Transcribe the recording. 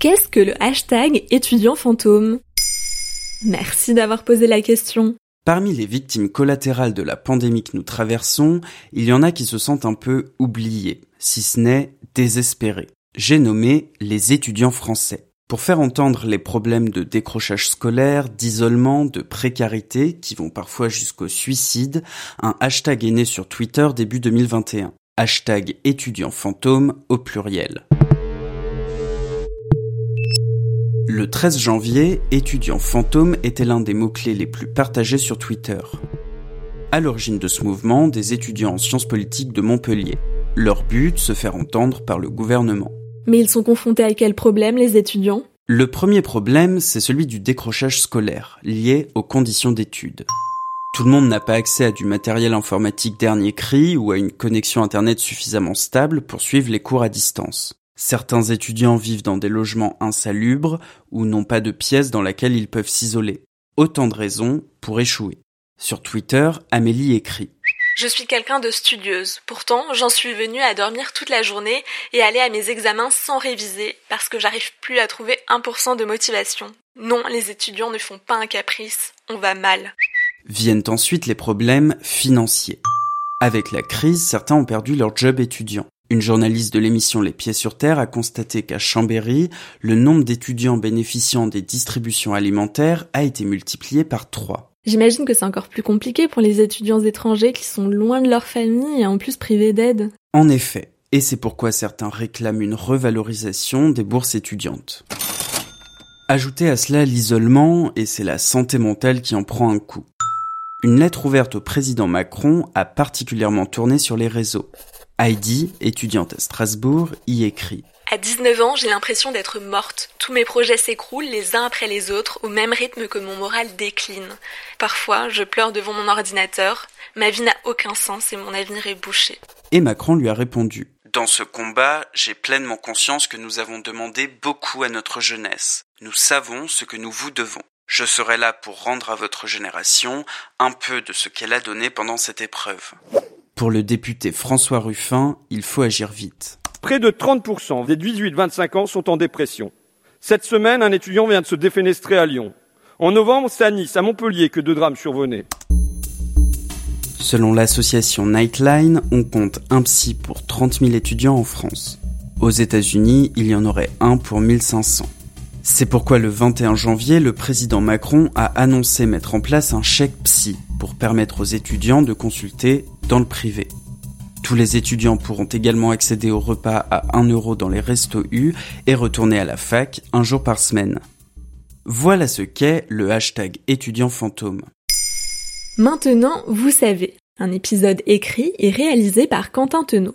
Qu'est-ce que le hashtag étudiant fantôme? Merci d'avoir posé la question. Parmi les victimes collatérales de la pandémie que nous traversons, il y en a qui se sentent un peu oubliés, si ce n'est désespérés. J'ai nommé les étudiants français. Pour faire entendre les problèmes de décrochage scolaire, d'isolement, de précarité, qui vont parfois jusqu'au suicide, un hashtag est né sur Twitter début 2021. Hashtag étudiant fantôme au pluriel. Le 13 janvier, étudiant fantôme était l'un des mots-clés les plus partagés sur Twitter. À l'origine de ce mouvement, des étudiants en sciences politiques de Montpellier. Leur but, se faire entendre par le gouvernement. Mais ils sont confrontés à quel problème, les étudiants? Le premier problème, c'est celui du décrochage scolaire, lié aux conditions d'études. Tout le monde n'a pas accès à du matériel informatique dernier cri ou à une connexion Internet suffisamment stable pour suivre les cours à distance. Certains étudiants vivent dans des logements insalubres ou n'ont pas de pièce dans laquelle ils peuvent s'isoler. Autant de raisons pour échouer. Sur Twitter, Amélie écrit je suis quelqu'un de studieuse. Pourtant, j'en suis venue à dormir toute la journée et aller à mes examens sans réviser parce que j'arrive plus à trouver 1% de motivation. Non, les étudiants ne font pas un caprice. On va mal. Viennent ensuite les problèmes financiers. Avec la crise, certains ont perdu leur job étudiant. Une journaliste de l'émission Les Pieds sur Terre a constaté qu'à Chambéry, le nombre d'étudiants bénéficiant des distributions alimentaires a été multiplié par 3. J'imagine que c'est encore plus compliqué pour les étudiants étrangers qui sont loin de leur famille et en plus privés d'aide. En effet, et c'est pourquoi certains réclament une revalorisation des bourses étudiantes. Ajoutez à cela l'isolement, et c'est la santé mentale qui en prend un coup. Une lettre ouverte au président Macron a particulièrement tourné sur les réseaux. Heidi, étudiante à Strasbourg, y écrit à 19 ans, j'ai l'impression d'être morte. Tous mes projets s'écroulent les uns après les autres au même rythme que mon moral décline. Parfois, je pleure devant mon ordinateur. Ma vie n'a aucun sens et mon avenir est bouché. Et Macron lui a répondu. Dans ce combat, j'ai pleinement conscience que nous avons demandé beaucoup à notre jeunesse. Nous savons ce que nous vous devons. Je serai là pour rendre à votre génération un peu de ce qu'elle a donné pendant cette épreuve. Pour le député François Ruffin, il faut agir vite. Près de 30% des 18-25 ans sont en dépression. Cette semaine, un étudiant vient de se défenestrer à Lyon. En novembre, c'est à Nice, à Montpellier que deux drames survenaient. Selon l'association Nightline, on compte un psy pour 30 000 étudiants en France. Aux États-Unis, il y en aurait un pour 1500. C'est pourquoi le 21 janvier, le président Macron a annoncé mettre en place un chèque psy pour permettre aux étudiants de consulter dans le privé. Tous les étudiants pourront également accéder au repas à 1 euro dans les restos U et retourner à la fac un jour par semaine. Voilà ce qu'est le hashtag étudiant fantôme. Maintenant, vous savez, un épisode écrit et réalisé par Quentin Tenot.